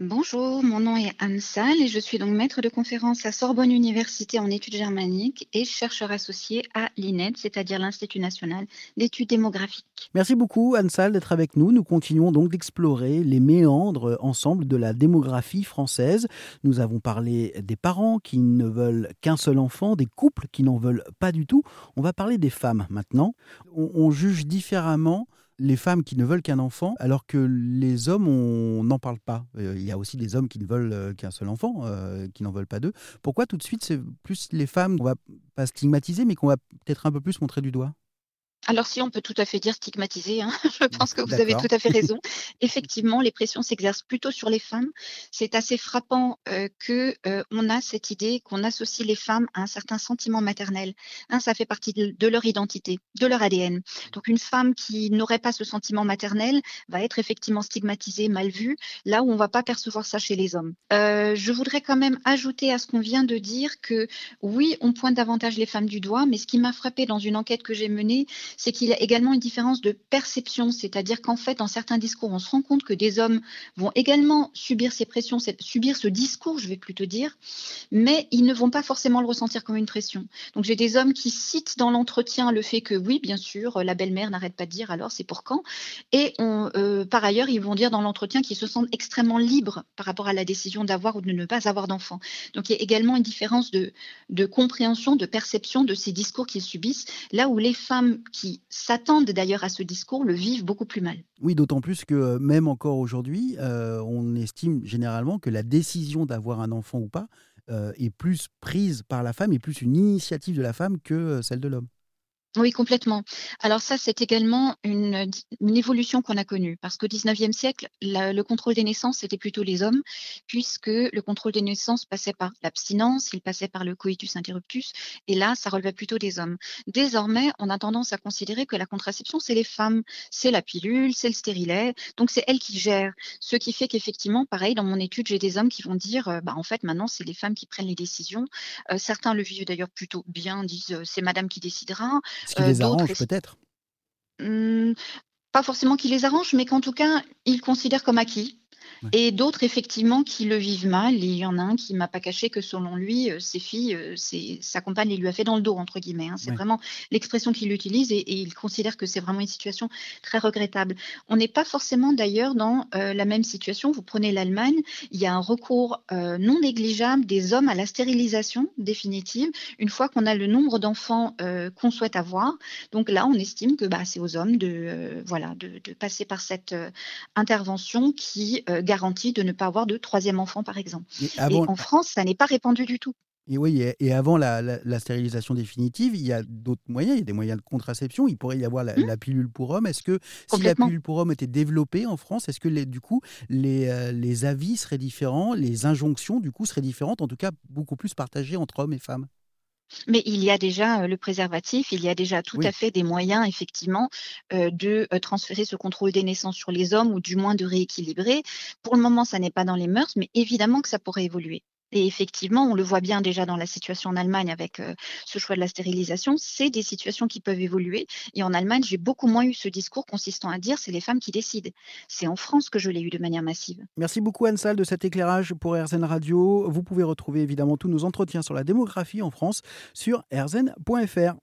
Bonjour, mon nom est Anne Salle et je suis donc maître de conférence à Sorbonne Université en études germaniques et chercheur associé à l'INED, c'est-à-dire l'Institut national d'études démographiques. Merci beaucoup Anne Salle d'être avec nous. Nous continuons donc d'explorer les méandres ensemble de la démographie française. Nous avons parlé des parents qui ne veulent qu'un seul enfant, des couples qui n'en veulent pas du tout. On va parler des femmes maintenant. On, on juge différemment les femmes qui ne veulent qu'un enfant, alors que les hommes, on n'en parle pas. Euh, il y a aussi des hommes qui ne veulent euh, qu'un seul enfant, euh, qui n'en veulent pas deux. Pourquoi tout de suite, c'est plus les femmes qu'on va pas stigmatiser, mais qu'on va peut-être un peu plus montrer du doigt? Alors si on peut tout à fait dire stigmatiser, hein, je pense que vous avez tout à fait raison. Effectivement, les pressions s'exercent plutôt sur les femmes. C'est assez frappant euh, que euh, on a cette idée qu'on associe les femmes à un certain sentiment maternel. Hein, ça fait partie de, leur identité, de leur ADN. Donc une femme qui n'aurait pas ce sentiment maternel va être effectivement stigmatisée, mal vue, là où on va pas percevoir ça chez les hommes. Euh, je voudrais quand même ajouter à ce qu'on vient de dire que oui, on pointe davantage les femmes du doigt, mais ce qui m'a frappé dans une enquête que j'ai menée, c'est qu'il y a également une différence de perception, c'est-à-dire qu'en fait, dans certains discours, on se rend compte que des hommes vont également subir ces pressions, subir ce discours, je vais plutôt dire, mais ils ne vont pas forcément le ressentir comme une pression. Donc j'ai des hommes qui citent dans l'entretien le fait que oui, bien sûr, la belle-mère n'arrête pas de dire alors c'est pour quand, et on, euh, par ailleurs, ils vont dire dans l'entretien qu'ils se sentent extrêmement libres par rapport à la décision d'avoir ou de ne pas avoir d'enfant. Donc il y a également une différence de, compréhension, de perception de ces discours qu'ils subissent, là où les femmes qui s'attendent d'ailleurs à ce discours le vivent beaucoup plus mal. Oui, d'autant plus que euh, même encore aujourd'hui, euh, on estime généralement que la décision d'avoir un enfant ou pas euh, est plus prise par la femme, est plus une initiative de la femme que celle de l'homme. Oui, complètement. Alors ça, c'est également une, évolution qu'on a connue, parce qu'au XIXe siècle, le contrôle des naissances, c'était plutôt les hommes, puisque le contrôle des naissances passait par l'abstinence, il passait par le coitus interruptus, et là, ça relevait plutôt des hommes. Désormais, on a tendance à considérer que la contraception, c'est les femmes, c'est la pilule, c'est le stérilet, donc c'est elles qui gèrent. Ce qui fait qu'effectivement, pareil, dans mon étude, j'ai des hommes qui vont dire, euh, bah, en fait, maintenant, c'est les femmes qui prennent les décisions. Euh, certains le vivent d'ailleurs plutôt bien, disent, euh, c'est madame qui décidera. Ce qui les arrange peut-être. Mmh, Pas forcément qui les arrange, mais qu'en tout cas, ils considèrent comme acquis et d'autres, effectivement, qui le vivent mal. il y en a un qui m'a pas caché que selon lui, euh, ses filles, euh, sa compagne il lui a fait dans le dos, entre guillemets. Hein. C'est vraiment l'expression qu'il utilise et, il considère que c'est vraiment une situation très regrettable. On n'est pas forcément d'ailleurs dans euh, la même situation. Vous prenez l'Allemagne, il y a un recours non négligeable des hommes à la stérilisation définitive une fois qu'on a le nombre d'enfants qu'on souhaite avoir. Donc là, on estime que bah, c'est aux hommes de, voilà, de, passer par cette intervention qui garantie de ne pas avoir de troisième enfant, par exemple. Et, en France, ça n'est pas répandu du tout. Et oui, et, avant la, stérilisation définitive, il y a d'autres moyens, il y a des moyens de contraception. Il pourrait y avoir la, mmh. pilule pour homme. Est-ce que si la pilule pour homme était développée en France, est-ce que les, du coup les, euh, les avis seraient différents, les injonctions du coup seraient différentes, en tout cas beaucoup plus partagées entre hommes et femmes? Mais il y a déjà le préservatif, il y a déjà tout à fait des moyens, effectivement, de transférer ce contrôle des naissances sur les hommes ou du moins de rééquilibrer. Pour le moment, ça n'est pas dans les mœurs, mais évidemment que ça pourrait évoluer. Et effectivement, on le voit bien déjà dans la situation en Allemagne avec euh, ce choix de la stérilisation, c'est des situations qui peuvent évoluer. Et en Allemagne, j'ai beaucoup moins eu ce discours consistant à dire c'est les femmes qui décident. C'est en France que je l'ai eu de manière massive. Merci beaucoup Anne Salle de cet éclairage pour RZN Radio. Vous pouvez retrouver évidemment tous nos entretiens sur la démographie en France sur rzn.fr.